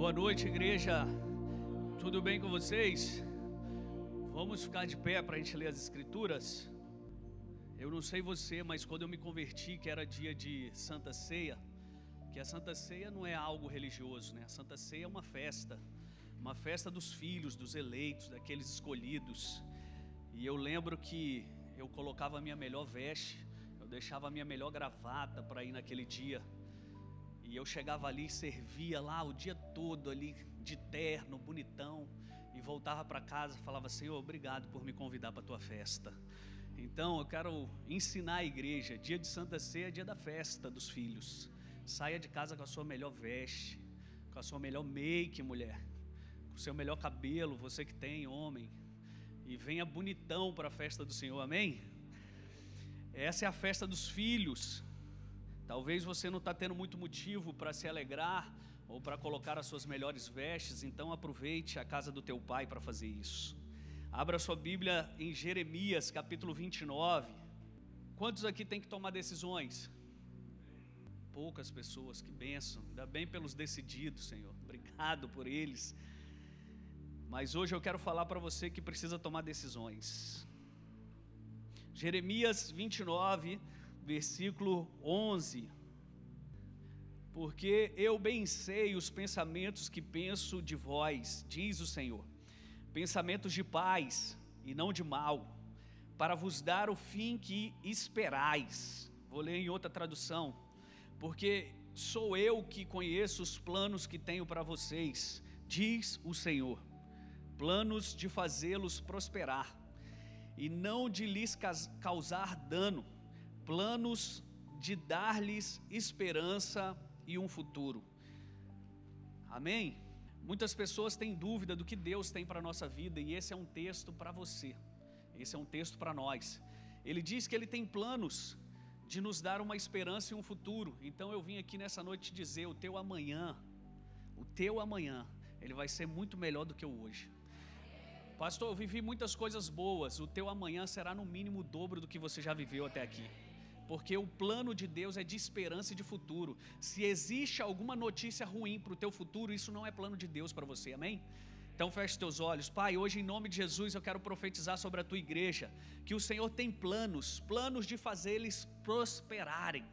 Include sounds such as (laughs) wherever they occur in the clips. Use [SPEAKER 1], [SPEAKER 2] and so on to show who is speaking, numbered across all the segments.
[SPEAKER 1] Boa noite, igreja. Tudo bem com vocês? Vamos ficar de pé para a gente ler as Escrituras. Eu não sei você, mas quando eu me converti, que era dia de Santa Ceia, que a Santa Ceia não é algo religioso, né? A Santa Ceia é uma festa, uma festa dos filhos, dos eleitos, daqueles escolhidos. E eu lembro que eu colocava a minha melhor veste, eu deixava a minha melhor gravata para ir naquele dia. E eu chegava ali, servia lá o dia todo ali de terno, bonitão, e voltava para casa, falava: "Senhor, obrigado por me convidar para a tua festa". Então, eu quero ensinar a igreja, dia de Santa Ceia é dia da festa dos filhos. Saia de casa com a sua melhor veste, com a sua melhor make, mulher, com o seu melhor cabelo, você que tem, homem, e venha bonitão para a festa do Senhor. Amém? Essa é a festa dos filhos. Talvez você não está tendo muito motivo para se alegrar ou para colocar as suas melhores vestes, então aproveite a casa do teu pai para fazer isso. Abra sua Bíblia em Jeremias capítulo 29. Quantos aqui tem que tomar decisões? Poucas pessoas, que benção. Ainda bem pelos decididos, Senhor. Obrigado por eles. Mas hoje eu quero falar para você que precisa tomar decisões. Jeremias 29, versículo 11. Porque eu bem sei os pensamentos que penso de vós, diz o Senhor, pensamentos de paz e não de mal, para vos dar o fim que esperais. Vou ler em outra tradução. Porque sou eu que conheço os planos que tenho para vocês, diz o Senhor. Planos de fazê-los prosperar e não de lhes causar dano planos de dar-lhes esperança e um futuro. Amém? Muitas pessoas têm dúvida do que Deus tem para a nossa vida, e esse é um texto para você, esse é um texto para nós. Ele diz que Ele tem planos de nos dar uma esperança e um futuro, então eu vim aqui nessa noite te dizer: o teu amanhã, o teu amanhã, ele vai ser muito melhor do que o hoje. Pastor, eu vivi muitas coisas boas, o teu amanhã será no mínimo o dobro do que você já viveu até aqui porque o plano de Deus é de esperança e de futuro. Se existe alguma notícia ruim para o teu futuro, isso não é plano de Deus para você, amém? Então feche teus olhos. Pai, hoje em nome de Jesus eu quero profetizar sobre a tua igreja que o Senhor tem planos, planos de fazer eles prosperarem,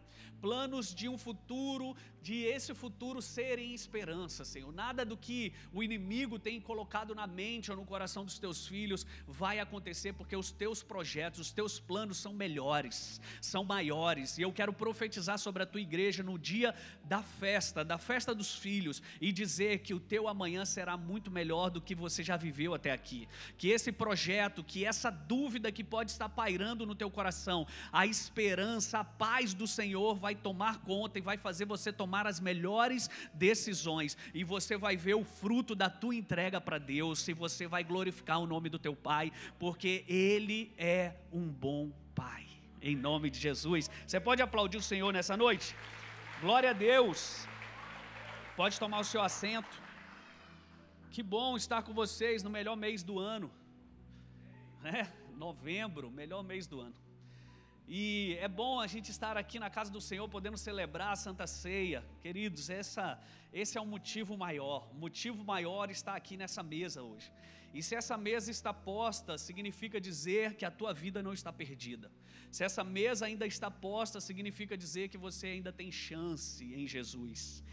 [SPEAKER 1] planos de um futuro, de esse futuro serem esperança, Senhor. Nada do que o inimigo tem colocado na mente ou no coração dos teus filhos vai acontecer porque os teus projetos, os teus planos são melhores, são maiores. E eu quero profetizar sobre a tua igreja no dia da festa, da festa dos filhos e dizer que o teu amanhã será muito melhor do que você já viveu até aqui. Que esse projeto, que essa dúvida que pode estar pairando no teu coração, a esperança, a paz do Senhor vai tomar conta e vai fazer você tomar as melhores decisões. E você vai ver o fruto da tua entrega para Deus, e você vai glorificar o nome do teu Pai, porque Ele é um bom Pai. Em nome de Jesus. Você pode aplaudir o Senhor nessa noite? Glória a Deus. Pode tomar o seu assento. Que bom estar com vocês no melhor mês do ano. É, novembro, melhor mês do ano. E é bom a gente estar aqui na casa do Senhor, podendo celebrar a Santa Ceia. Queridos, essa, esse é um motivo maior. O motivo maior está aqui nessa mesa hoje. E se essa mesa está posta, significa dizer que a tua vida não está perdida. Se essa mesa ainda está posta, significa dizer que você ainda tem chance em Jesus.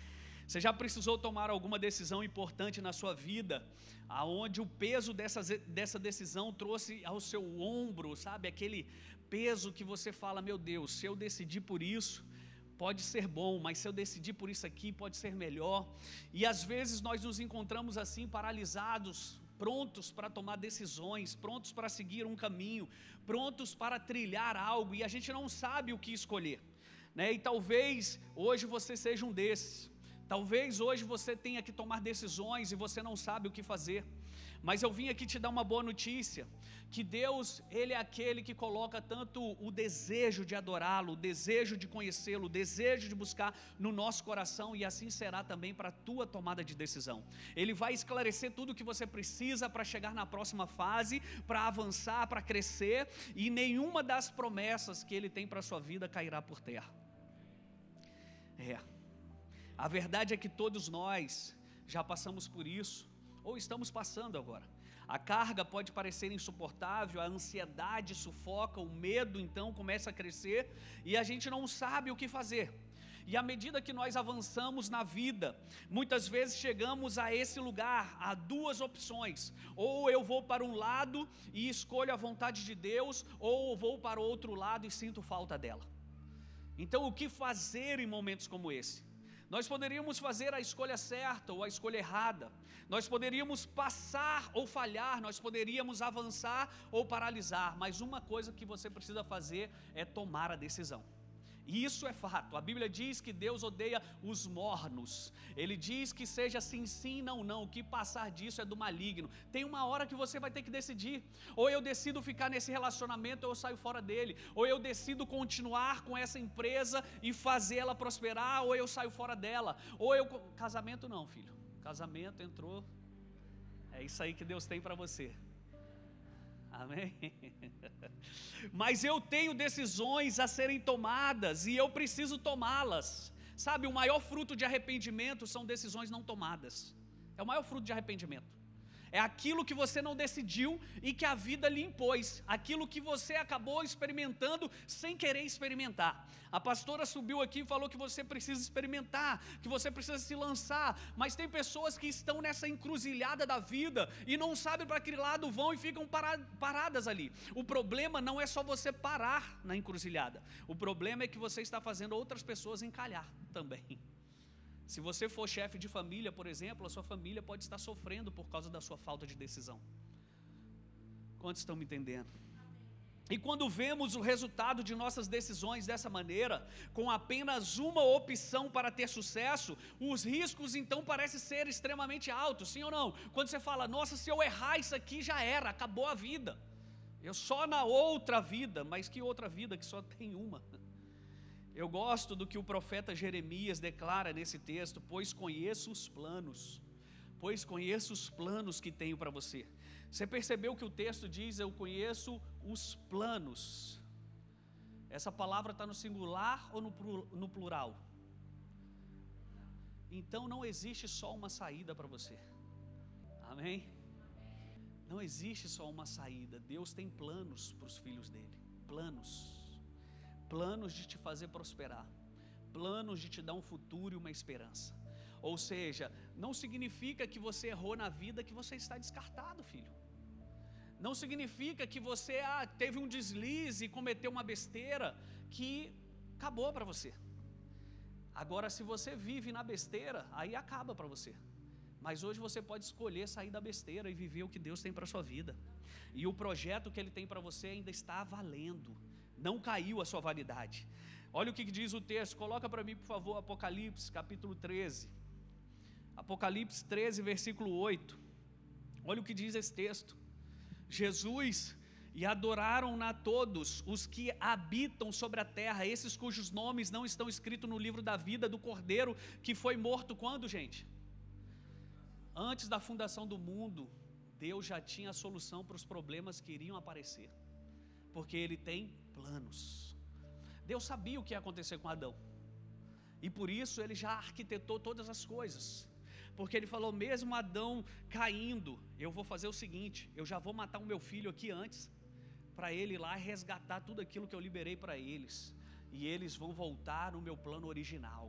[SPEAKER 1] Você já precisou tomar alguma decisão importante na sua vida, aonde o peso dessa, dessa decisão trouxe ao seu ombro, sabe? Aquele peso que você fala: meu Deus, se eu decidir por isso, pode ser bom, mas se eu decidir por isso aqui, pode ser melhor. E às vezes nós nos encontramos assim, paralisados, prontos para tomar decisões, prontos para seguir um caminho, prontos para trilhar algo, e a gente não sabe o que escolher. Né? E talvez hoje você seja um desses. Talvez hoje você tenha que tomar decisões e você não sabe o que fazer. Mas eu vim aqui te dar uma boa notícia, que Deus, ele é aquele que coloca tanto o desejo de adorá-lo, o desejo de conhecê-lo, o desejo de buscar no nosso coração e assim será também para a tua tomada de decisão. Ele vai esclarecer tudo o que você precisa para chegar na próxima fase, para avançar, para crescer e nenhuma das promessas que ele tem para a sua vida cairá por terra. É. A verdade é que todos nós já passamos por isso, ou estamos passando agora. A carga pode parecer insuportável, a ansiedade sufoca, o medo então começa a crescer e a gente não sabe o que fazer. E à medida que nós avançamos na vida, muitas vezes chegamos a esse lugar, há duas opções: ou eu vou para um lado e escolho a vontade de Deus, ou vou para o outro lado e sinto falta dela. Então, o que fazer em momentos como esse? Nós poderíamos fazer a escolha certa ou a escolha errada. Nós poderíamos passar ou falhar, nós poderíamos avançar ou paralisar, mas uma coisa que você precisa fazer é tomar a decisão. E isso é fato. A Bíblia diz que Deus odeia os mornos. Ele diz que seja sim, sim, não, não. O que passar disso é do maligno. Tem uma hora que você vai ter que decidir. Ou eu decido ficar nesse relacionamento ou eu saio fora dele. Ou eu decido continuar com essa empresa e fazê-la prosperar, ou eu saio fora dela. Ou eu casamento não, filho. Casamento entrou. É isso aí que Deus tem para você. Amém? (laughs) Mas eu tenho decisões a serem tomadas e eu preciso tomá-las. Sabe, o maior fruto de arrependimento são decisões não tomadas. É o maior fruto de arrependimento. É aquilo que você não decidiu e que a vida lhe impôs, aquilo que você acabou experimentando sem querer experimentar. A pastora subiu aqui e falou que você precisa experimentar, que você precisa se lançar, mas tem pessoas que estão nessa encruzilhada da vida e não sabem para que lado vão e ficam paradas ali. O problema não é só você parar na encruzilhada, o problema é que você está fazendo outras pessoas encalhar também. Se você for chefe de família, por exemplo, a sua família pode estar sofrendo por causa da sua falta de decisão. Quantos estão me entendendo? E quando vemos o resultado de nossas decisões dessa maneira, com apenas uma opção para ter sucesso, os riscos então parecem ser extremamente altos, sim ou não? Quando você fala, nossa, se eu errar isso aqui já era, acabou a vida. Eu só na outra vida, mas que outra vida que só tem uma? Eu gosto do que o profeta Jeremias declara nesse texto, pois conheço os planos, pois conheço os planos que tenho para você. Você percebeu que o texto diz: Eu conheço os planos. Essa palavra está no singular ou no plural? Então não existe só uma saída para você. Amém? Não existe só uma saída. Deus tem planos para os filhos dele. Planos planos de te fazer prosperar, planos de te dar um futuro e uma esperança. Ou seja, não significa que você errou na vida que você está descartado, filho. Não significa que você ah, teve um deslize e cometeu uma besteira que acabou para você. Agora, se você vive na besteira, aí acaba para você. Mas hoje você pode escolher sair da besteira e viver o que Deus tem para sua vida. E o projeto que Ele tem para você ainda está valendo não caiu a sua validade. Olha o que diz o texto, coloca para mim, por favor, Apocalipse, capítulo 13. Apocalipse 13, versículo 8. Olha o que diz esse texto. Jesus e adoraram-na todos os que habitam sobre a terra, esses cujos nomes não estão escritos no livro da vida do Cordeiro, que foi morto quando, gente? Antes da fundação do mundo, Deus já tinha a solução para os problemas que iriam aparecer, porque Ele tem planos. Deus sabia o que ia acontecer com Adão. E por isso ele já arquitetou todas as coisas. Porque ele falou: mesmo Adão caindo, eu vou fazer o seguinte: eu já vou matar o meu filho aqui antes, para ele ir lá resgatar tudo aquilo que eu liberei para eles. E eles vão voltar no meu plano original.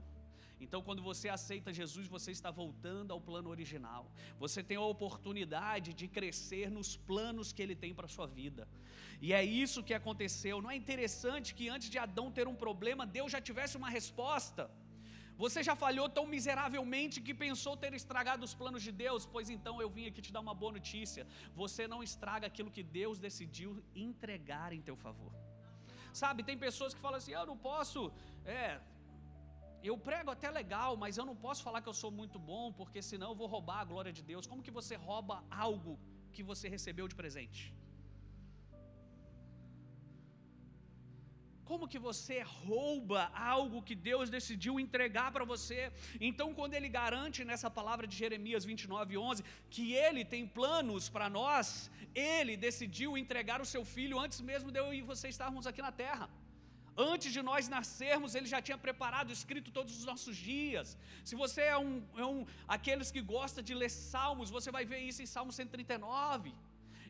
[SPEAKER 1] Então, quando você aceita Jesus, você está voltando ao plano original. Você tem a oportunidade de crescer nos planos que Ele tem para a sua vida. E é isso que aconteceu. Não é interessante que antes de Adão ter um problema, Deus já tivesse uma resposta? Você já falhou tão miseravelmente que pensou ter estragado os planos de Deus? Pois então eu vim aqui te dar uma boa notícia. Você não estraga aquilo que Deus decidiu entregar em teu favor. Sabe, tem pessoas que falam assim: eu não posso, é, eu prego até legal, mas eu não posso falar que eu sou muito bom, porque senão eu vou roubar a glória de Deus. Como que você rouba algo que você recebeu de presente? Como que você rouba algo que Deus decidiu entregar para você? Então, quando ele garante nessa palavra de Jeremias 29, 11, que ele tem planos para nós, ele decidiu entregar o seu filho antes mesmo de eu e você estarmos aqui na terra Antes de nós nascermos, Ele já tinha preparado, escrito todos os nossos dias. Se você é um, é um aqueles que gosta de ler Salmos, você vai ver isso em Salmo 139.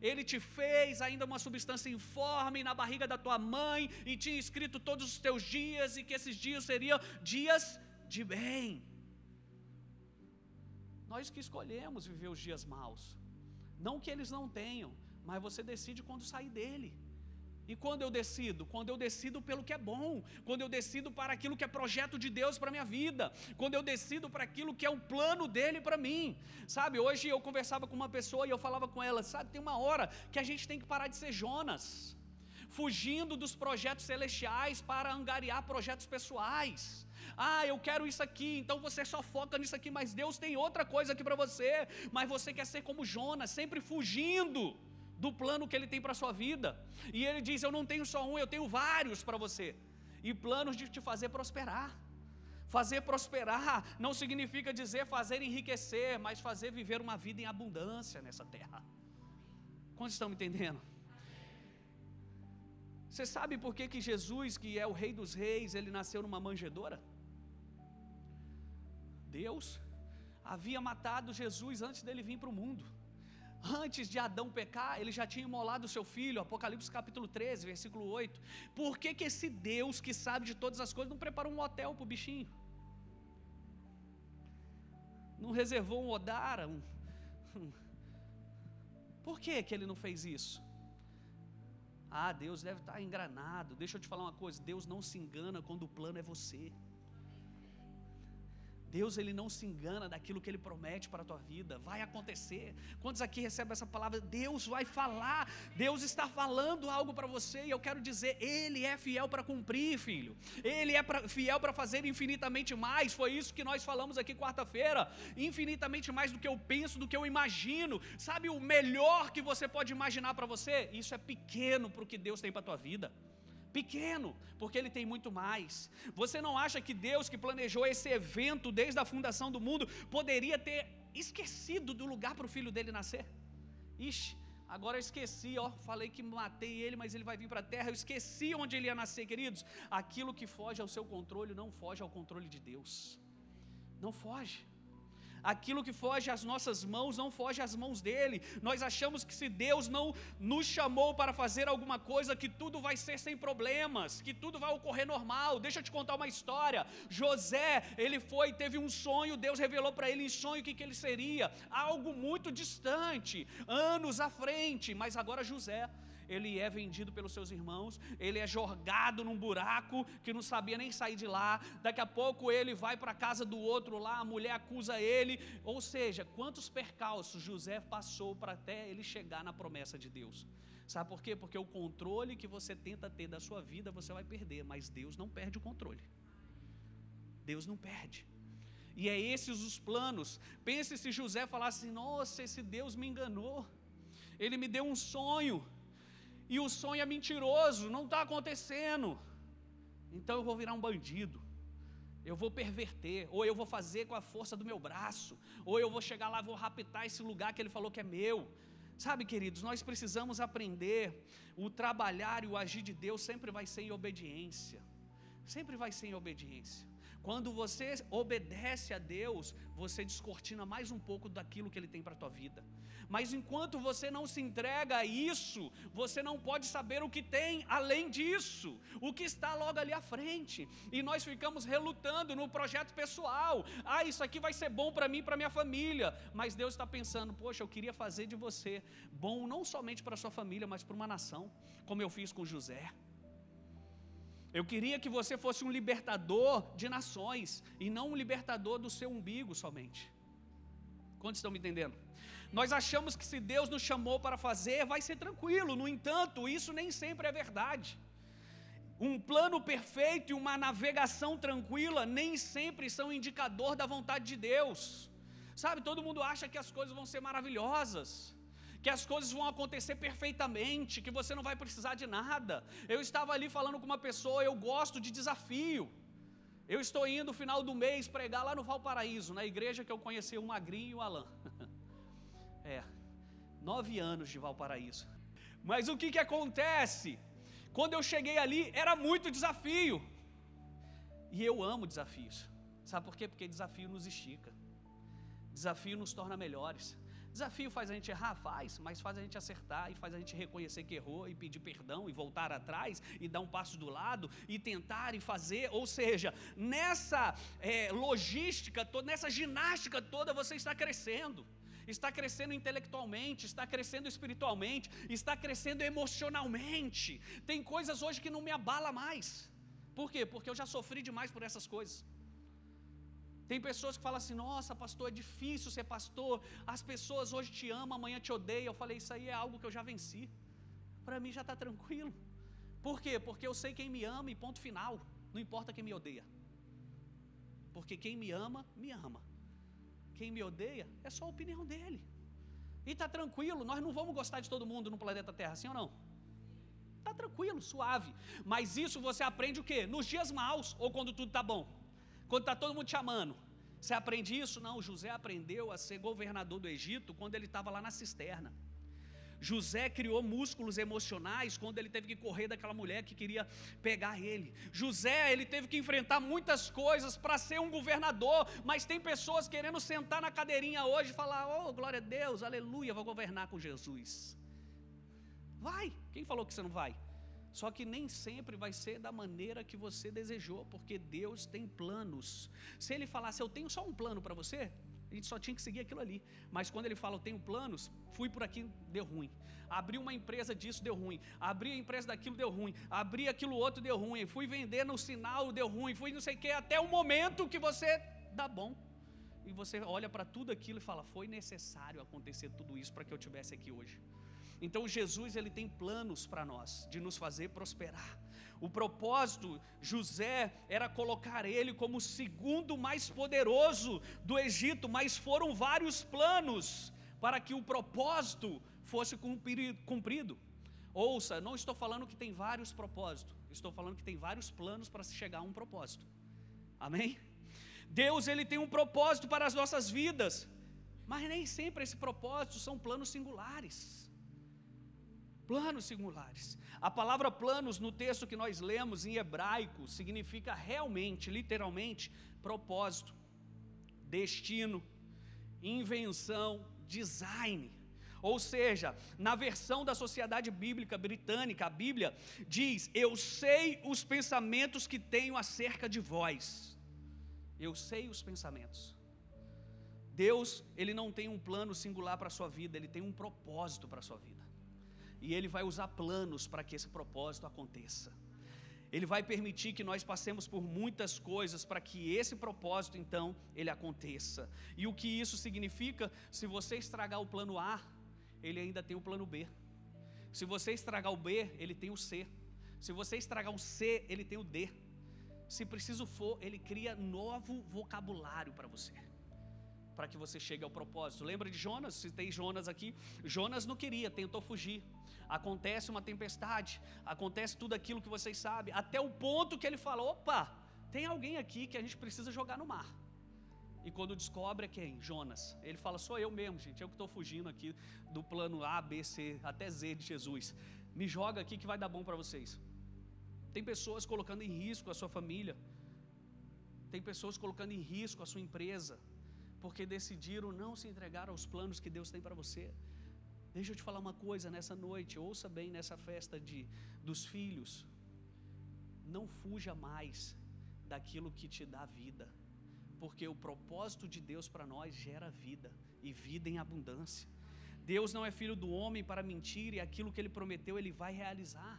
[SPEAKER 1] Ele te fez ainda uma substância informe na barriga da tua mãe e tinha escrito todos os teus dias e que esses dias seriam dias de bem. Nós que escolhemos viver os dias maus. Não que eles não tenham, mas você decide quando sair dele. E quando eu decido? Quando eu decido pelo que é bom, quando eu decido para aquilo que é projeto de Deus para a minha vida, quando eu decido para aquilo que é o plano dele para mim. Sabe, hoje eu conversava com uma pessoa e eu falava com ela, sabe, tem uma hora que a gente tem que parar de ser Jonas, fugindo dos projetos celestiais para angariar projetos pessoais. Ah, eu quero isso aqui, então você só foca nisso aqui, mas Deus tem outra coisa aqui para você, mas você quer ser como Jonas, sempre fugindo do plano que ele tem para a sua vida. E ele diz: Eu não tenho só um, eu tenho vários para você. E planos de te fazer prosperar. Fazer prosperar não significa dizer fazer enriquecer, mas fazer viver uma vida em abundância nessa terra. Quantos estão me entendendo? Você sabe por que, que Jesus, que é o Rei dos Reis, ele nasceu numa manjedoura? Deus havia matado Jesus antes dele vir para o mundo. Antes de Adão pecar, ele já tinha imolado seu filho, Apocalipse capítulo 13, versículo 8. Por que, que esse Deus que sabe de todas as coisas não preparou um hotel para o bichinho? Não reservou um Odara? Um... Por que, que ele não fez isso? Ah, Deus deve estar engranado. Deixa eu te falar uma coisa: Deus não se engana quando o plano é você. Deus ele não se engana daquilo que ele promete para a tua vida. Vai acontecer. Quantos aqui recebem essa palavra? Deus vai falar. Deus está falando algo para você e eu quero dizer, ele é fiel para cumprir, filho. Ele é pra, fiel para fazer infinitamente mais. Foi isso que nós falamos aqui quarta-feira. Infinitamente mais do que eu penso, do que eu imagino. Sabe o melhor que você pode imaginar para você? Isso é pequeno para o que Deus tem para a tua vida pequeno, porque ele tem muito mais. Você não acha que Deus que planejou esse evento desde a fundação do mundo poderia ter esquecido do lugar para o filho dele nascer? Ixi, agora eu esqueci, ó, falei que matei ele, mas ele vai vir para a terra, eu esqueci onde ele ia nascer, queridos. Aquilo que foge ao seu controle não foge ao controle de Deus. Não foge aquilo que foge às nossas mãos não foge às mãos dele. Nós achamos que se Deus não nos chamou para fazer alguma coisa, que tudo vai ser sem problemas, que tudo vai ocorrer normal. Deixa eu te contar uma história. José, ele foi, teve um sonho, Deus revelou para ele em sonho o que, que ele seria, algo muito distante, anos à frente, mas agora José ele é vendido pelos seus irmãos, ele é jogado num buraco que não sabia nem sair de lá. Daqui a pouco ele vai para a casa do outro lá, a mulher acusa ele. Ou seja, quantos percalços José passou para até ele chegar na promessa de Deus. Sabe por quê? Porque o controle que você tenta ter da sua vida, você vai perder, mas Deus não perde o controle. Deus não perde. E é esses os planos. Pense se José falasse: Nossa, esse Deus me enganou. Ele me deu um sonho e o sonho é mentiroso, não está acontecendo. Então eu vou virar um bandido, eu vou perverter, ou eu vou fazer com a força do meu braço, ou eu vou chegar lá vou raptar esse lugar que ele falou que é meu. Sabe, queridos, nós precisamos aprender o trabalhar e o agir de Deus sempre vai ser em obediência. Sempre vai ser em obediência. Quando você obedece a Deus, você descortina mais um pouco daquilo que Ele tem para a tua vida. Mas enquanto você não se entrega a isso, você não pode saber o que tem além disso, o que está logo ali à frente. E nós ficamos relutando no projeto pessoal. Ah, isso aqui vai ser bom para mim, para minha família. Mas Deus está pensando, poxa, eu queria fazer de você bom não somente para sua família, mas para uma nação, como eu fiz com José. Eu queria que você fosse um libertador de nações e não um libertador do seu umbigo somente. Quantos estão me entendendo? Nós achamos que se Deus nos chamou para fazer, vai ser tranquilo. No entanto, isso nem sempre é verdade. Um plano perfeito e uma navegação tranquila nem sempre são indicador da vontade de Deus. Sabe, todo mundo acha que as coisas vão ser maravilhosas que as coisas vão acontecer perfeitamente, que você não vai precisar de nada. Eu estava ali falando com uma pessoa, eu gosto de desafio. Eu estou indo no final do mês pregar lá no Valparaíso, na igreja que eu conheci o Magrinho e o Alain. (laughs) É, nove anos de Valparaíso. Mas o que, que acontece? Quando eu cheguei ali, era muito desafio. E eu amo desafios. Sabe por quê? Porque desafio nos estica. Desafio nos torna melhores. Desafio faz a gente errar? Faz, mas faz a gente acertar e faz a gente reconhecer que errou e pedir perdão e voltar atrás e dar um passo do lado e tentar e fazer. Ou seja, nessa é, logística toda, nessa ginástica toda, você está crescendo. Está crescendo intelectualmente, está crescendo espiritualmente, está crescendo emocionalmente. Tem coisas hoje que não me abala mais. Por quê? Porque eu já sofri demais por essas coisas. Tem pessoas que falam assim: nossa, pastor, é difícil ser pastor. As pessoas hoje te amam, amanhã te odeiam. Eu falei: isso aí é algo que eu já venci. Para mim já está tranquilo. Por quê? Porque eu sei quem me ama e ponto final. Não importa quem me odeia. Porque quem me ama, me ama. Quem me odeia é só a opinião dele. E está tranquilo, nós não vamos gostar de todo mundo no planeta Terra, sim ou não? Está tranquilo, suave. Mas isso você aprende o quê? Nos dias maus ou quando tudo está bom? Quando está todo mundo te amando. Você aprende isso? Não, José aprendeu a ser governador do Egito quando ele estava lá na cisterna. José criou músculos emocionais quando ele teve que correr daquela mulher que queria pegar ele. José, ele teve que enfrentar muitas coisas para ser um governador, mas tem pessoas querendo sentar na cadeirinha hoje e falar: "Oh, glória a Deus, aleluia, vou governar com Jesus". Vai. Quem falou que você não vai? Só que nem sempre vai ser da maneira que você desejou, porque Deus tem planos. Se ele falasse, eu tenho só um plano para você, a gente só tinha que seguir aquilo ali. Mas quando ele fala, eu tenho planos, fui por aqui, deu ruim. Abri uma empresa disso, deu ruim. Abri a empresa daquilo, deu ruim. Abri aquilo outro, deu ruim. Fui vender no sinal, deu ruim. Fui não sei o que, até o momento que você dá bom. E você olha para tudo aquilo e fala, foi necessário acontecer tudo isso para que eu tivesse aqui hoje. Então Jesus ele tem planos para nós de nos fazer prosperar. O propósito José era colocar ele como o segundo mais poderoso do Egito, mas foram vários planos para que o propósito fosse cumprido. Ouça, não estou falando que tem vários propósitos, estou falando que tem vários planos para se chegar a um propósito. Amém? Deus ele tem um propósito para as nossas vidas, mas nem sempre esse propósito são planos singulares planos singulares. A palavra planos no texto que nós lemos em hebraico significa realmente, literalmente, propósito, destino, invenção, design. Ou seja, na versão da Sociedade Bíblica Britânica, a Bíblia diz: Eu sei os pensamentos que tenho acerca de vós. Eu sei os pensamentos. Deus, ele não tem um plano singular para a sua vida, ele tem um propósito para a sua vida. E Ele vai usar planos para que esse propósito aconteça. Ele vai permitir que nós passemos por muitas coisas para que esse propósito, então, ele aconteça. E o que isso significa? Se você estragar o plano A, ele ainda tem o plano B. Se você estragar o B, ele tem o C. Se você estragar o C, ele tem o D. Se preciso for, ele cria novo vocabulário para você para que você chegue ao propósito. Lembra de Jonas? Citei Jonas aqui. Jonas não queria, tentou fugir acontece uma tempestade, acontece tudo aquilo que vocês sabem, até o ponto que ele fala: opa, tem alguém aqui que a gente precisa jogar no mar. E quando descobre é quem? Jonas. Ele fala: sou eu mesmo, gente, eu que estou fugindo aqui do plano A, B, C, até Z de Jesus. Me joga aqui que vai dar bom para vocês. Tem pessoas colocando em risco a sua família, tem pessoas colocando em risco a sua empresa, porque decidiram não se entregar aos planos que Deus tem para você. Deixa eu te falar uma coisa nessa noite, ouça bem nessa festa de, dos filhos. Não fuja mais daquilo que te dá vida, porque o propósito de Deus para nós gera vida e vida em abundância. Deus não é filho do homem para mentir e aquilo que ele prometeu ele vai realizar.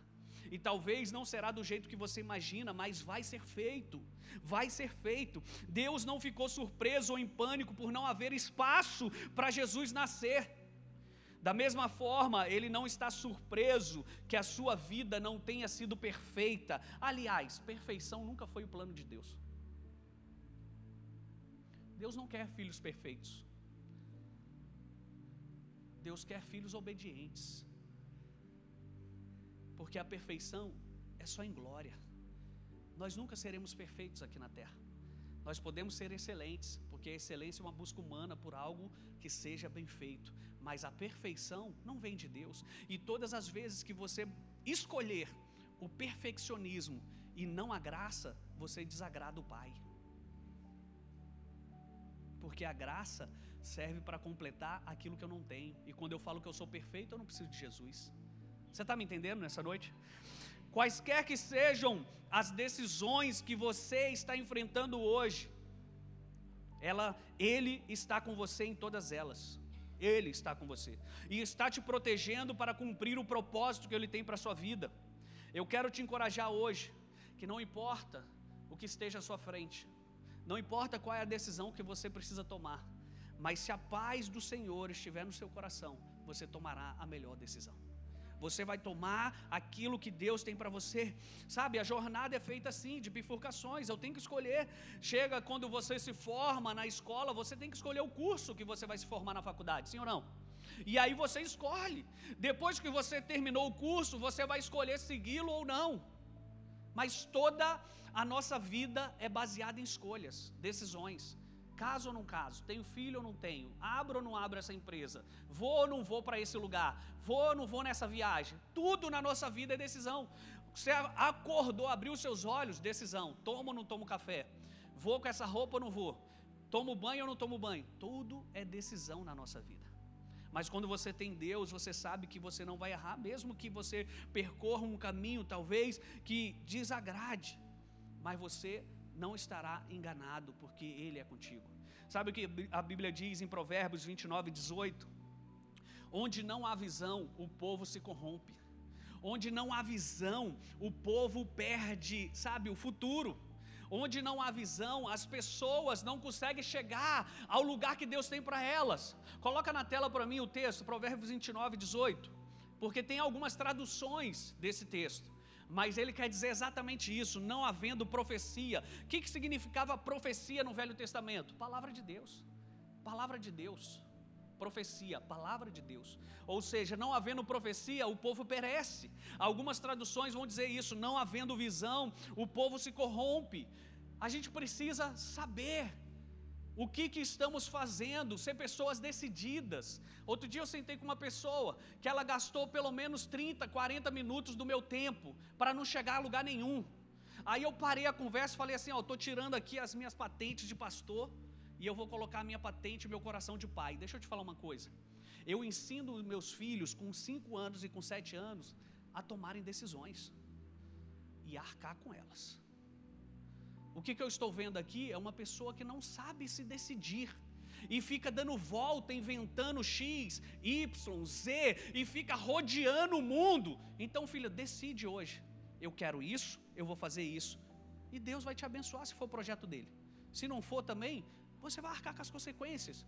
[SPEAKER 1] E talvez não será do jeito que você imagina, mas vai ser feito. Vai ser feito. Deus não ficou surpreso ou em pânico por não haver espaço para Jesus nascer. Da mesma forma, ele não está surpreso que a sua vida não tenha sido perfeita. Aliás, perfeição nunca foi o plano de Deus. Deus não quer filhos perfeitos. Deus quer filhos obedientes. Porque a perfeição é só em glória. Nós nunca seremos perfeitos aqui na terra. Nós podemos ser excelentes, porque a excelência é uma busca humana por algo que seja bem feito, mas a perfeição não vem de Deus. E todas as vezes que você escolher o perfeccionismo e não a graça, você desagrada o Pai. Porque a graça serve para completar aquilo que eu não tenho. E quando eu falo que eu sou perfeito, eu não preciso de Jesus. Você está me entendendo nessa noite? Quaisquer que sejam as decisões que você está enfrentando hoje, ela, ele está com você em todas elas. Ele está com você e está te protegendo para cumprir o propósito que ele tem para a sua vida. Eu quero te encorajar hoje que não importa o que esteja à sua frente, não importa qual é a decisão que você precisa tomar, mas se a paz do Senhor estiver no seu coração, você tomará a melhor decisão. Você vai tomar aquilo que Deus tem para você. Sabe, a jornada é feita assim, de bifurcações. Eu tenho que escolher. Chega quando você se forma na escola, você tem que escolher o curso que você vai se formar na faculdade, sim ou não? E aí você escolhe. Depois que você terminou o curso, você vai escolher segui-lo ou não. Mas toda a nossa vida é baseada em escolhas, decisões. Caso ou não caso? Tenho filho ou não tenho? Abro ou não abro essa empresa? Vou ou não vou para esse lugar? Vou ou não vou nessa viagem? Tudo na nossa vida é decisão. Você acordou, abriu seus olhos, decisão. Tomo ou não tomo café? Vou com essa roupa ou não vou? Tomo banho ou não tomo banho? Tudo é decisão na nossa vida. Mas quando você tem Deus, você sabe que você não vai errar, mesmo que você percorra um caminho, talvez, que desagrade. Mas você não estará enganado, porque Ele é contigo. Sabe o que a Bíblia diz em Provérbios 29, 18? Onde não há visão, o povo se corrompe. Onde não há visão, o povo perde, sabe, o futuro. Onde não há visão, as pessoas não conseguem chegar ao lugar que Deus tem para elas. Coloca na tela para mim o texto, Provérbios 29, 18. Porque tem algumas traduções desse texto mas ele quer dizer exatamente isso, não havendo profecia. O que, que significava profecia no Velho Testamento? Palavra de Deus. Palavra de Deus. Profecia, palavra de Deus. Ou seja, não havendo profecia, o povo perece. Algumas traduções vão dizer isso, não havendo visão, o povo se corrompe. A gente precisa saber o que, que estamos fazendo? Ser pessoas decididas. Outro dia eu sentei com uma pessoa que ela gastou pelo menos 30, 40 minutos do meu tempo para não chegar a lugar nenhum. Aí eu parei a conversa e falei assim: Ó, estou tirando aqui as minhas patentes de pastor e eu vou colocar a minha patente e meu coração de pai. Deixa eu te falar uma coisa. Eu ensino meus filhos com 5 anos e com 7 anos a tomarem decisões e a arcar com elas. O que, que eu estou vendo aqui é uma pessoa que não sabe se decidir e fica dando volta, inventando X, Y, Z e fica rodeando o mundo. Então, filha, decide hoje. Eu quero isso, eu vou fazer isso. E Deus vai te abençoar se for o projeto dele. Se não for também, você vai arcar com as consequências.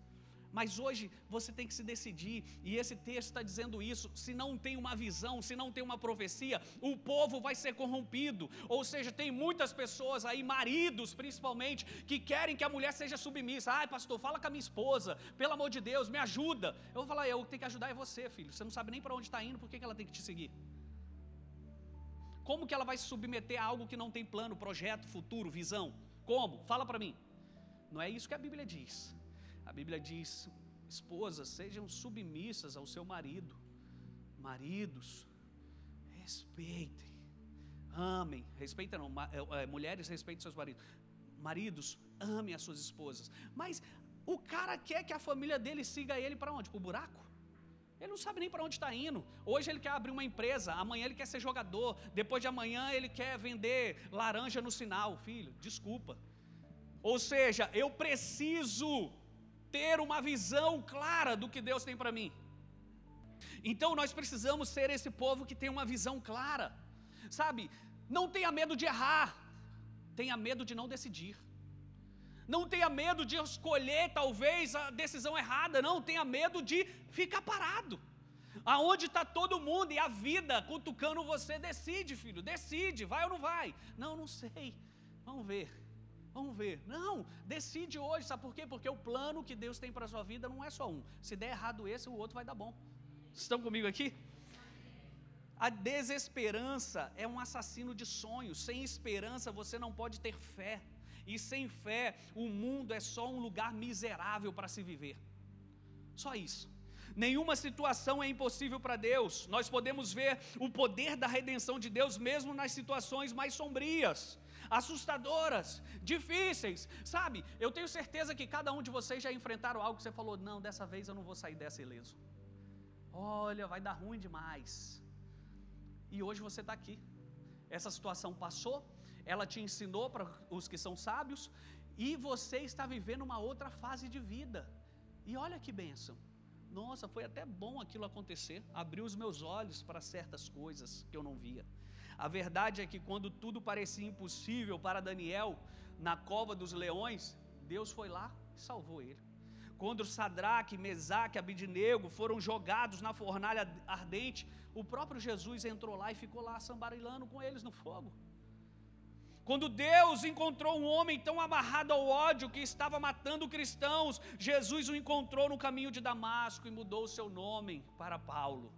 [SPEAKER 1] Mas hoje você tem que se decidir, e esse texto está dizendo isso: se não tem uma visão, se não tem uma profecia, o povo vai ser corrompido. Ou seja, tem muitas pessoas aí, maridos principalmente, que querem que a mulher seja submissa. Ai, pastor, fala com a minha esposa, pelo amor de Deus, me ajuda. Eu vou falar, eu tenho que ajudar é você, filho. Você não sabe nem para onde está indo, por que, que ela tem que te seguir? Como que ela vai se submeter a algo que não tem plano, projeto, futuro, visão? Como? Fala para mim. Não é isso que a Bíblia diz. A Bíblia diz: esposas, sejam submissas ao seu marido. Maridos, respeitem, amem, respeitem não, é, é, mulheres respeitem seus maridos. Maridos, amem as suas esposas. Mas o cara quer que a família dele siga ele para onde? Para o buraco? Ele não sabe nem para onde está indo. Hoje ele quer abrir uma empresa, amanhã ele quer ser jogador, depois de amanhã ele quer vender laranja no sinal. Filho, desculpa. Ou seja, eu preciso ter uma visão clara do que Deus tem para mim. Então nós precisamos ser esse povo que tem uma visão clara. Sabe? Não tenha medo de errar. Tenha medo de não decidir. Não tenha medo de escolher talvez a decisão errada, não, tenha medo de ficar parado. Aonde está todo mundo e a vida cutucando você, decide, filho, decide, vai ou não vai? Não, não sei. Vamos ver. Vamos ver. Não, decide hoje, sabe por quê? Porque o plano que Deus tem para a sua vida não é só um. Se der errado esse, o outro vai dar bom. Estão comigo aqui? A desesperança é um assassino de sonhos. Sem esperança você não pode ter fé. E sem fé, o mundo é só um lugar miserável para se viver. Só isso. Nenhuma situação é impossível para Deus. Nós podemos ver o poder da redenção de Deus mesmo nas situações mais sombrias, assustadoras, difíceis. Sabe, eu tenho certeza que cada um de vocês já enfrentaram algo que você falou: não, dessa vez eu não vou sair dessa ileso. Olha, vai dar ruim demais. E hoje você está aqui. Essa situação passou, ela te ensinou para os que são sábios, e você está vivendo uma outra fase de vida. E olha que bênção. Nossa, foi até bom aquilo acontecer. Abriu os meus olhos para certas coisas que eu não via. A verdade é que quando tudo parecia impossível para Daniel na cova dos leões, Deus foi lá e salvou ele. Quando Sadraque, Mesaque, Abidinego foram jogados na fornalha ardente, o próprio Jesus entrou lá e ficou lá sambarilando com eles no fogo. Quando Deus encontrou um homem tão amarrado ao ódio que estava matando cristãos, Jesus o encontrou no caminho de Damasco e mudou o seu nome para Paulo.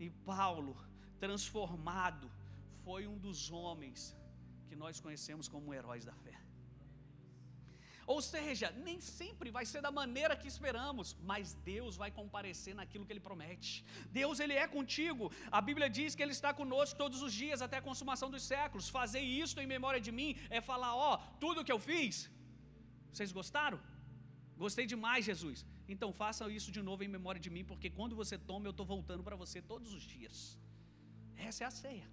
[SPEAKER 1] E Paulo, transformado, foi um dos homens que nós conhecemos como heróis da fé. Ou seja, nem sempre vai ser da maneira que esperamos, mas Deus vai comparecer naquilo que Ele promete. Deus, Ele é contigo. A Bíblia diz que Ele está conosco todos os dias até a consumação dos séculos. Fazer isto em memória de mim é falar: ó, tudo que eu fiz. Vocês gostaram? Gostei demais, Jesus. Então façam isso de novo em memória de mim, porque quando você toma, eu estou voltando para você todos os dias. Essa é a ceia.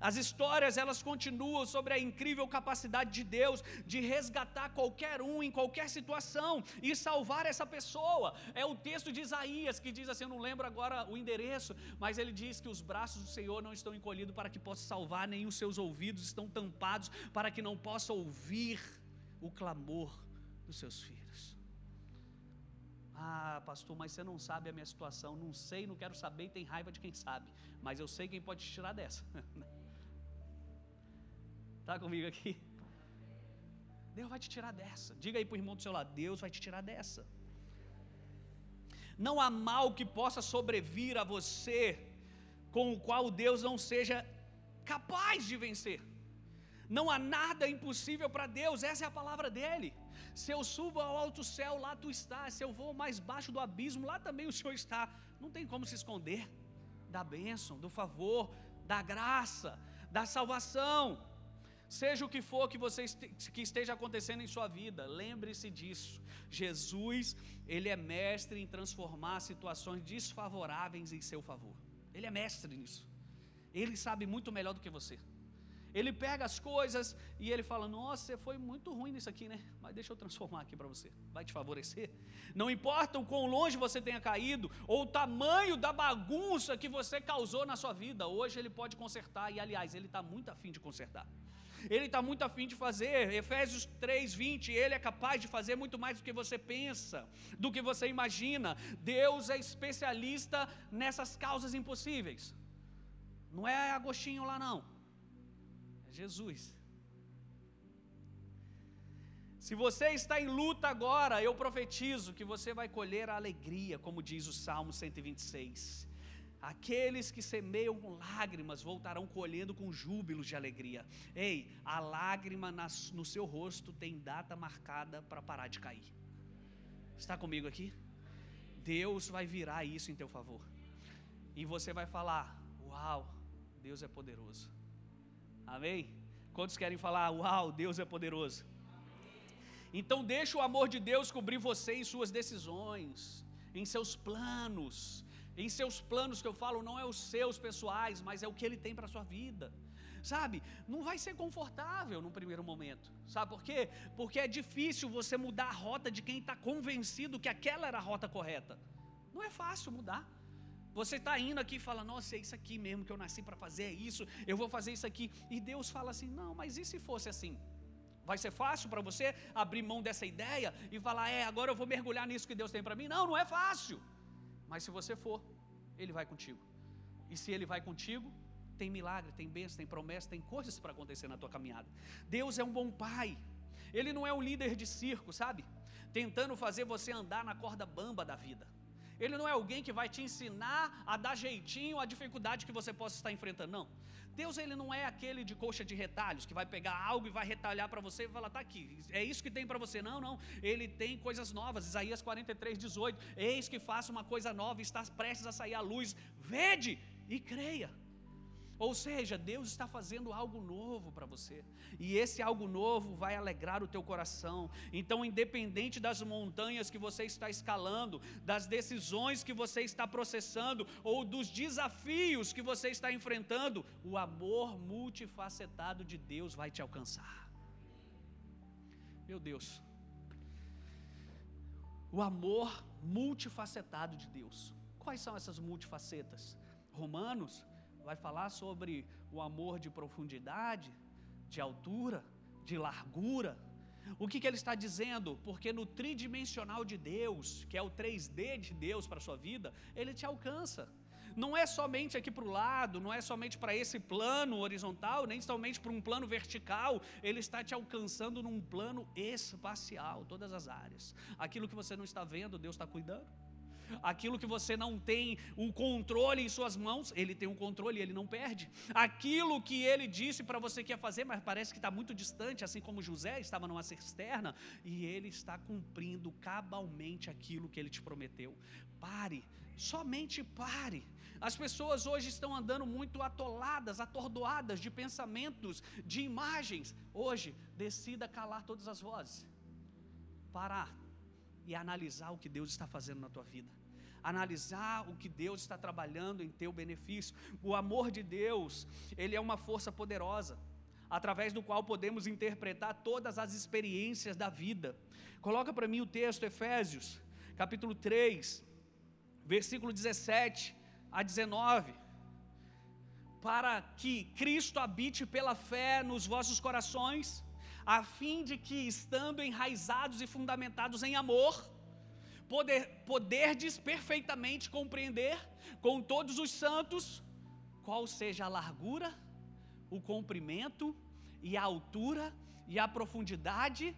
[SPEAKER 1] As histórias elas continuam sobre a incrível capacidade de Deus de resgatar qualquer um em qualquer situação e salvar essa pessoa. É o texto de Isaías que diz assim, eu não lembro agora o endereço, mas ele diz que os braços do Senhor não estão encolhidos para que possa salvar, nem os seus ouvidos estão tampados para que não possa ouvir o clamor dos seus filhos. Ah, pastor, mas você não sabe a minha situação. Não sei, não quero saber e tem raiva de quem sabe. Mas eu sei quem pode te tirar dessa. (laughs) Está comigo aqui? Deus vai te tirar dessa. Diga aí para o irmão do seu lado: Deus vai te tirar dessa. Não há mal que possa sobrevir a você com o qual Deus não seja capaz de vencer. Não há nada impossível para Deus, essa é a palavra dele. Se eu subo ao alto céu, lá tu estás. Se eu vou mais baixo do abismo, lá também o Senhor está. Não tem como se esconder da bênção, do favor, da graça, da salvação. Seja o que for que, você que esteja acontecendo em sua vida, lembre-se disso. Jesus, Ele é mestre em transformar situações desfavoráveis em seu favor. Ele é mestre nisso. Ele sabe muito melhor do que você. Ele pega as coisas e ele fala: Nossa, você foi muito ruim nisso aqui, né? Mas deixa eu transformar aqui para você. Vai te favorecer. Não importa o quão longe você tenha caído ou o tamanho da bagunça que você causou na sua vida, hoje ele pode consertar. E aliás, ele está muito afim de consertar. Ele está muito afim de fazer. Efésios 3, 20, ele é capaz de fazer muito mais do que você pensa, do que você imagina. Deus é especialista nessas causas impossíveis. Não é Agostinho lá, não. É Jesus. Se você está em luta agora, eu profetizo que você vai colher a alegria, como diz o Salmo 126. Aqueles que semeiam com lágrimas voltarão colhendo com júbilos de alegria. Ei, a lágrima nas, no seu rosto tem data marcada para parar de cair. Está comigo aqui? Deus vai virar isso em teu favor. E você vai falar: Uau, Deus é poderoso. Amém? Quantos querem falar: Uau, Deus é poderoso? Então deixa o amor de Deus cobrir você em suas decisões, em seus planos em seus planos que eu falo não é os seus pessoais, mas é o que ele tem para sua vida. Sabe? Não vai ser confortável no primeiro momento. Sabe por quê? Porque é difícil você mudar a rota de quem está convencido que aquela era a rota correta. Não é fácil mudar. Você está indo aqui e fala, nossa, é isso aqui mesmo que eu nasci para fazer, é isso, eu vou fazer isso aqui. E Deus fala assim: não, mas e se fosse assim? Vai ser fácil para você abrir mão dessa ideia e falar, é, agora eu vou mergulhar nisso que Deus tem para mim? Não, não é fácil. Mas se você for, Ele vai contigo. E se Ele vai contigo, tem milagre, tem bênção, tem promessa, tem coisas para acontecer na tua caminhada. Deus é um bom pai. Ele não é um líder de circo, sabe? Tentando fazer você andar na corda bamba da vida. Ele não é alguém que vai te ensinar a dar jeitinho à dificuldade que você possa estar enfrentando, não. Deus ele não é aquele de coxa de retalhos que vai pegar algo e vai retalhar para você e falar tá aqui, é isso que tem para você. Não, não. Ele tem coisas novas. Isaías 43, 18. Eis que faça uma coisa nova, está prestes a sair à luz. Vede e creia. Ou seja, Deus está fazendo algo novo para você. E esse algo novo vai alegrar o teu coração. Então, independente das montanhas que você está escalando, das decisões que você está processando ou dos desafios que você está enfrentando, o amor multifacetado de Deus vai te alcançar. Meu Deus. O amor multifacetado de Deus. Quais são essas multifacetas? Romanos vai falar sobre o amor de profundidade, de altura, de largura. O que, que ele está dizendo? Porque no tridimensional de Deus, que é o 3D de Deus para a sua vida, ele te alcança. Não é somente aqui para o lado, não é somente para esse plano horizontal, nem somente para um plano vertical, ele está te alcançando num plano espacial, todas as áreas. Aquilo que você não está vendo, Deus está cuidando aquilo que você não tem o controle em suas mãos, ele tem o um controle e ele não perde. Aquilo que ele disse para você que ia fazer, mas parece que está muito distante, assim como José estava numa cisterna, e ele está cumprindo cabalmente aquilo que ele te prometeu. Pare, somente pare. As pessoas hoje estão andando muito atoladas, atordoadas de pensamentos, de imagens. Hoje, decida calar todas as vozes. Parar e analisar o que Deus está fazendo na tua vida analisar o que Deus está trabalhando em teu benefício. O amor de Deus, ele é uma força poderosa, através do qual podemos interpretar todas as experiências da vida. Coloca para mim o texto Efésios, capítulo 3, versículo 17 a 19. Para que Cristo habite pela fé nos vossos corações, a fim de que, estando enraizados e fundamentados em amor, poder, poderdes perfeitamente compreender com todos os santos qual seja a largura, o comprimento e a altura e a profundidade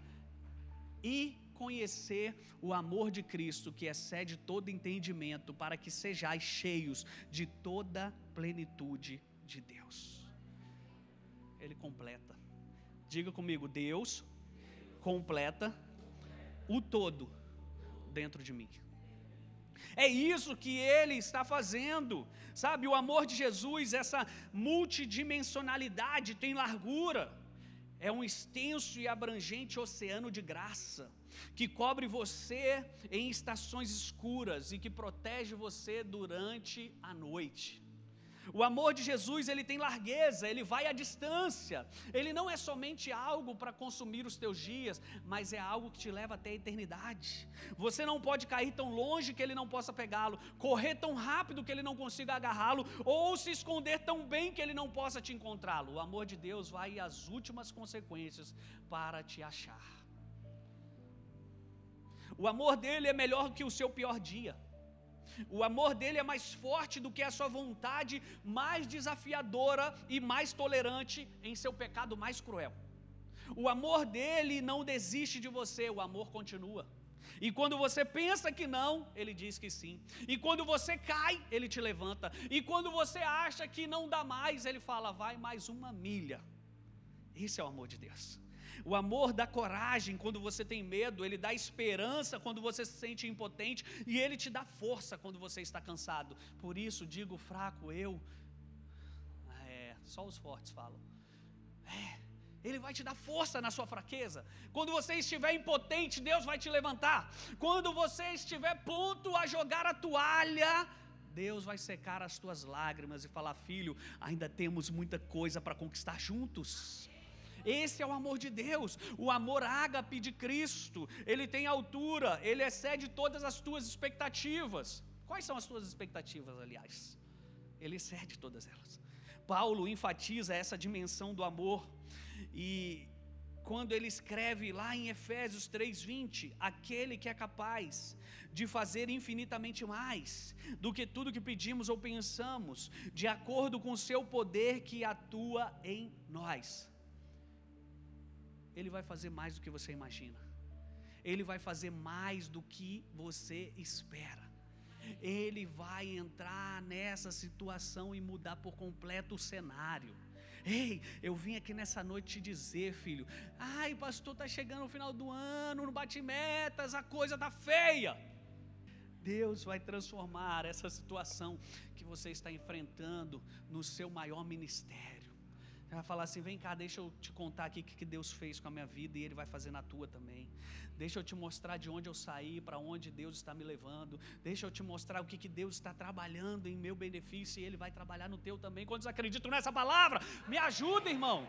[SPEAKER 1] e conhecer o amor de Cristo que excede todo entendimento para que sejais cheios de toda plenitude de Deus. Ele completa. Diga comigo, Deus completa o todo dentro de mim. É isso que ele está fazendo, sabe? O amor de Jesus, essa multidimensionalidade, tem largura, é um extenso e abrangente oceano de graça, que cobre você em estações escuras e que protege você durante a noite. O amor de Jesus, ele tem largueza, ele vai à distância. Ele não é somente algo para consumir os teus dias, mas é algo que te leva até a eternidade. Você não pode cair tão longe que ele não possa pegá-lo, correr tão rápido que ele não consiga agarrá-lo, ou se esconder tão bem que ele não possa te encontrá-lo. O amor de Deus vai às últimas consequências para te achar. O amor dele é melhor que o seu pior dia. O amor dele é mais forte do que a sua vontade, mais desafiadora e mais tolerante em seu pecado mais cruel. O amor dele não desiste de você, o amor continua. E quando você pensa que não, ele diz que sim. E quando você cai, ele te levanta. E quando você acha que não dá mais, ele fala: vai mais uma milha. Esse é o amor de Deus. O amor dá coragem quando você tem medo, ele dá esperança quando você se sente impotente e ele te dá força quando você está cansado. Por isso digo fraco eu. É, só os fortes falam. É, ele vai te dar força na sua fraqueza. Quando você estiver impotente, Deus vai te levantar. Quando você estiver pronto a jogar a toalha, Deus vai secar as tuas lágrimas e falar: Filho, ainda temos muita coisa para conquistar juntos. Esse é o amor de Deus, o amor ágape de Cristo. Ele tem altura, ele excede todas as tuas expectativas. Quais são as tuas expectativas, aliás? Ele excede todas elas. Paulo enfatiza essa dimensão do amor e quando ele escreve lá em Efésios 3:20, aquele que é capaz de fazer infinitamente mais do que tudo que pedimos ou pensamos, de acordo com o seu poder que atua em nós. Ele vai fazer mais do que você imagina. Ele vai fazer mais do que você espera. Ele vai entrar nessa situação e mudar por completo o cenário. Ei, eu vim aqui nessa noite te dizer, filho. Ai, pastor, tá chegando o final do ano, não bate metas, a coisa tá feia. Deus vai transformar essa situação que você está enfrentando no seu maior ministério. Ele vai falar assim: vem cá, deixa eu te contar aqui o que Deus fez com a minha vida e Ele vai fazer na tua também. Deixa eu te mostrar de onde eu saí, para onde Deus está me levando. Deixa eu te mostrar o que, que Deus está trabalhando em meu benefício e Ele vai trabalhar no teu também. Quantos acreditam nessa palavra? Me ajuda, irmão.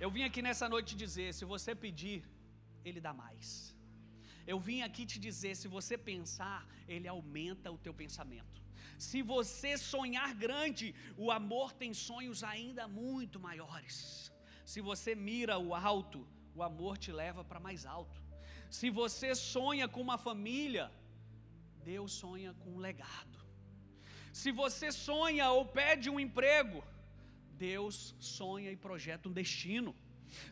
[SPEAKER 1] Eu vim aqui nessa noite te dizer: se você pedir, Ele dá mais. Eu vim aqui te dizer: se você pensar, Ele aumenta o teu pensamento. Se você sonhar grande, o amor tem sonhos ainda muito maiores. Se você mira o alto, o amor te leva para mais alto. Se você sonha com uma família, Deus sonha com um legado. Se você sonha ou pede um emprego, Deus sonha e projeta um destino.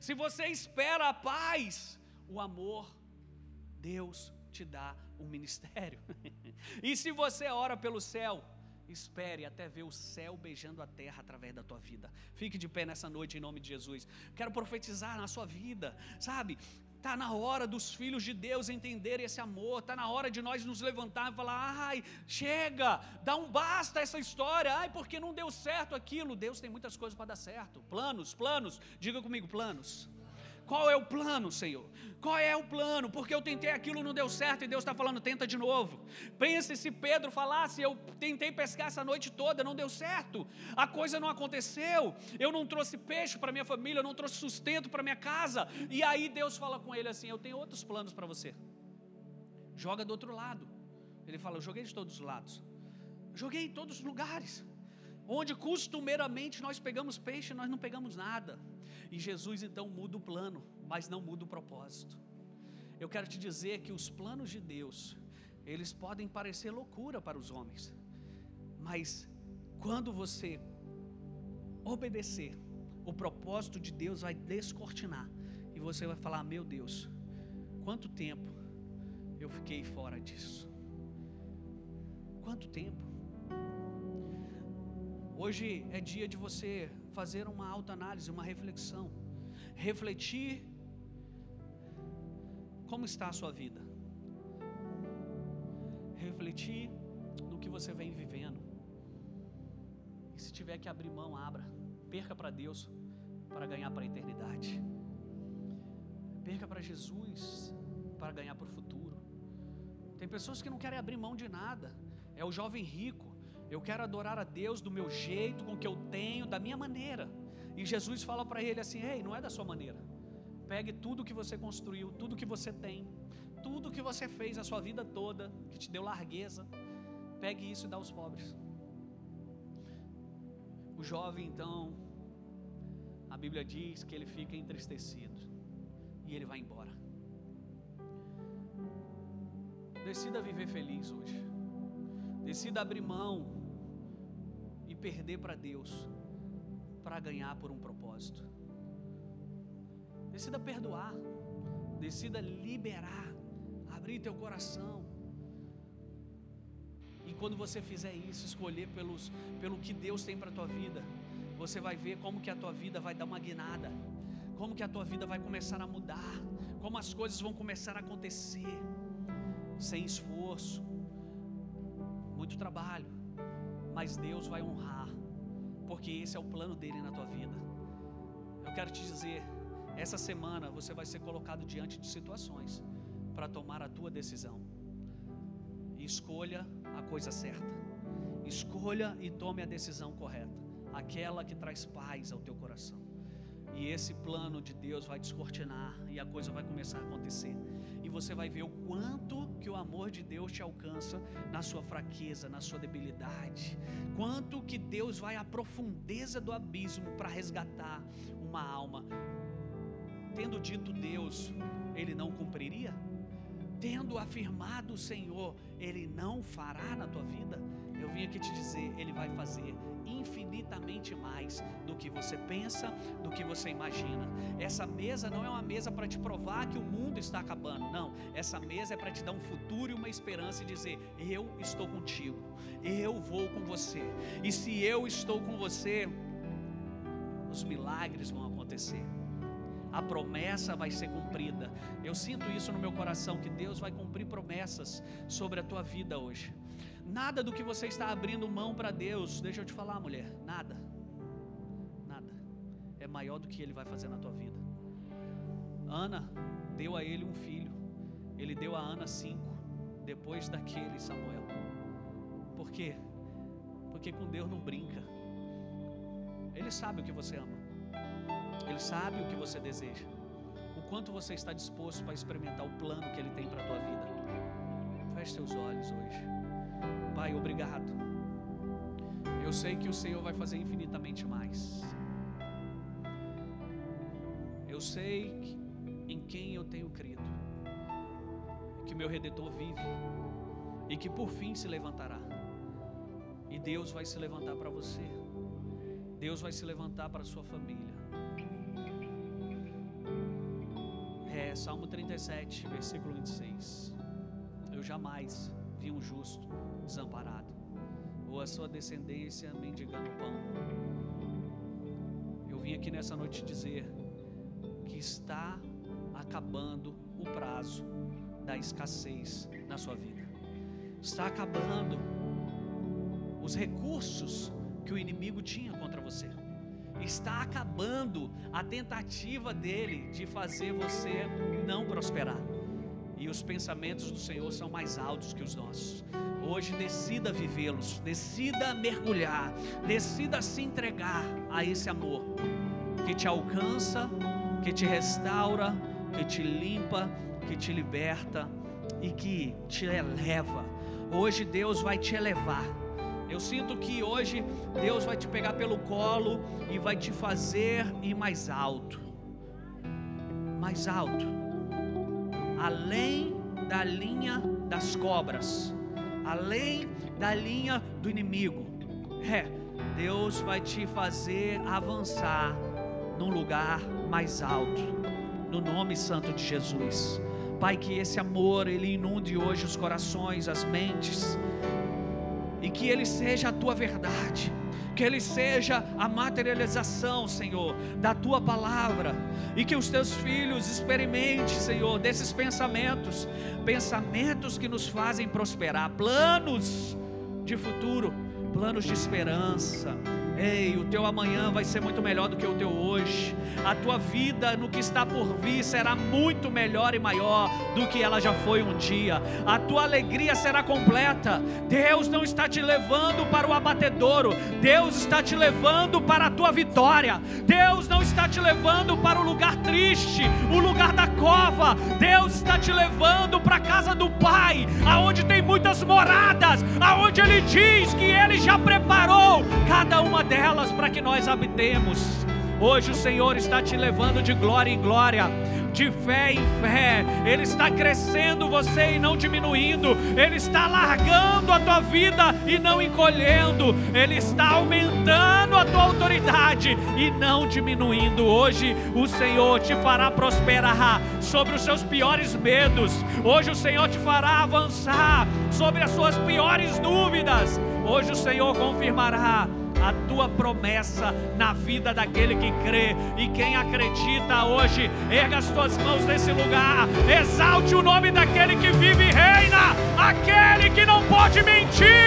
[SPEAKER 1] Se você espera a paz, o amor, Deus te dá um ministério. (laughs) e se você ora pelo céu, espere até ver o céu beijando a terra através da tua vida. Fique de pé nessa noite em nome de Jesus. Quero profetizar na sua vida, sabe? Está na hora dos filhos de Deus entenderem esse amor. Está na hora de nós nos levantar e falar: ai, chega, dá um basta essa história. Ai, porque não deu certo aquilo. Deus tem muitas coisas para dar certo. Planos, planos. Diga comigo, planos. Qual é o plano, Senhor? Qual é o plano? Porque eu tentei aquilo, não deu certo e Deus está falando, tenta de novo. Pense se Pedro falasse, eu tentei pescar essa noite toda, não deu certo, a coisa não aconteceu, eu não trouxe peixe para minha família, eu não trouxe sustento para minha casa. E aí Deus fala com ele assim: Eu tenho outros planos para você. Joga do outro lado. Ele fala: Eu joguei de todos os lados, joguei em todos os lugares. Onde costumeiramente nós pegamos peixe, nós não pegamos nada. E Jesus então muda o plano, mas não muda o propósito. Eu quero te dizer que os planos de Deus, eles podem parecer loucura para os homens, mas quando você obedecer, o propósito de Deus vai descortinar e você vai falar: Meu Deus, quanto tempo eu fiquei fora disso? Quanto tempo? Hoje é dia de você fazer uma autoanálise, uma reflexão, refletir como está a sua vida, refletir no que você vem vivendo, e se tiver que abrir mão, abra, perca para Deus para ganhar para a eternidade, perca para Jesus para ganhar para o futuro. Tem pessoas que não querem abrir mão de nada, é o jovem rico eu quero adorar a Deus do meu jeito, com o que eu tenho, da minha maneira. E Jesus fala para ele assim: Ei, não é da sua maneira. Pegue tudo que você construiu, tudo que você tem, tudo que você fez a sua vida toda, que te deu largueza, pegue isso e dá aos pobres. O jovem, então, a Bíblia diz que ele fica entristecido e ele vai embora. Decida viver feliz hoje. Decida abrir mão perder para Deus para ganhar por um propósito. Decida perdoar, decida liberar, abrir teu coração. E quando você fizer isso, escolher pelos, pelo que Deus tem para tua vida, você vai ver como que a tua vida vai dar uma guinada, como que a tua vida vai começar a mudar, como as coisas vão começar a acontecer, sem esforço, muito trabalho, mas Deus vai honrar, porque esse é o plano dele na tua vida. Eu quero te dizer, essa semana você vai ser colocado diante de situações para tomar a tua decisão. Escolha a coisa certa. Escolha e tome a decisão correta, aquela que traz paz ao teu coração. E esse plano de Deus vai descortinar e a coisa vai começar a acontecer. Você vai ver o quanto que o amor de Deus te alcança na sua fraqueza, na sua debilidade. Quanto que Deus vai à profundeza do abismo para resgatar uma alma. Tendo dito Deus, ele não cumpriria? Tendo afirmado o Senhor, ele não fará na tua vida? eu vim aqui te dizer, Ele vai fazer infinitamente mais do que você pensa, do que você imagina. Essa mesa não é uma mesa para te provar que o mundo está acabando, não. Essa mesa é para te dar um futuro e uma esperança e dizer: Eu estou contigo, eu vou com você. E se eu estou com você, os milagres vão acontecer. A promessa vai ser cumprida. Eu sinto isso no meu coração que Deus vai cumprir promessas sobre a tua vida hoje. Nada do que você está abrindo mão para Deus, deixa eu te falar, mulher, nada, nada é maior do que Ele vai fazer na tua vida. Ana deu a ele um filho, ele deu a Ana cinco, depois daquele Samuel. Por quê? Porque com Deus não brinca. Ele sabe o que você ama, Ele sabe o que você deseja, o quanto você está disposto para experimentar o plano que Ele tem para a tua vida. Feche seus olhos hoje. Pai, obrigado. Eu sei que o Senhor vai fazer infinitamente mais. Eu sei em quem eu tenho crido, que meu redentor vive e que por fim se levantará. E Deus vai se levantar para você. Deus vai se levantar para sua família. É, Salmo 37, versículo 26. Eu jamais vi um justo desamparado, ou a sua descendência mendigando pão. Eu vim aqui nessa noite dizer que está acabando o prazo da escassez na sua vida. Está acabando os recursos que o inimigo tinha contra você. Está acabando a tentativa dele de fazer você não prosperar. E os pensamentos do Senhor são mais altos que os nossos. Hoje decida vivê-los, decida mergulhar, decida se entregar a esse amor que te alcança, que te restaura, que te limpa, que te liberta e que te eleva. Hoje Deus vai te elevar. Eu sinto que hoje Deus vai te pegar pelo colo e vai te fazer ir mais alto. Mais alto. Além da linha das cobras além da linha do inimigo. É, Deus vai te fazer avançar num lugar mais alto, no nome santo de Jesus. Pai, que esse amor ele inunde hoje os corações, as mentes, que ele seja a tua verdade que Ele seja a materialização, Senhor, da tua palavra, e que os teus filhos experimentem, Senhor, desses pensamentos, pensamentos que nos fazem prosperar, planos de futuro, planos de esperança Ei, o teu amanhã vai ser muito melhor do que o teu hoje. A tua vida no que está por vir será muito melhor e maior do que ela já foi um dia. A tua alegria será completa. Deus não está te levando para o abatedouro. Deus está te levando para a tua vitória. Deus não está te levando para o lugar triste, o lugar da cova. Deus está te levando para a casa do Pai, aonde tem muitas moradas, aonde ele diz que ele já preparou cada uma delas para que nós habitemos. Hoje o Senhor está te levando de glória em glória de fé em fé. Ele está crescendo você e não diminuindo. Ele está largando a tua vida e não encolhendo. Ele está aumentando a tua autoridade e não diminuindo. Hoje o Senhor te fará prosperar sobre os seus piores medos. Hoje o Senhor te fará avançar sobre as suas piores dúvidas. Hoje o Senhor confirmará a tua promessa na vida daquele que crê. E quem acredita hoje, erga as tuas mãos nesse lugar, exalte o nome daquele que vive e reina, aquele que não pode mentir,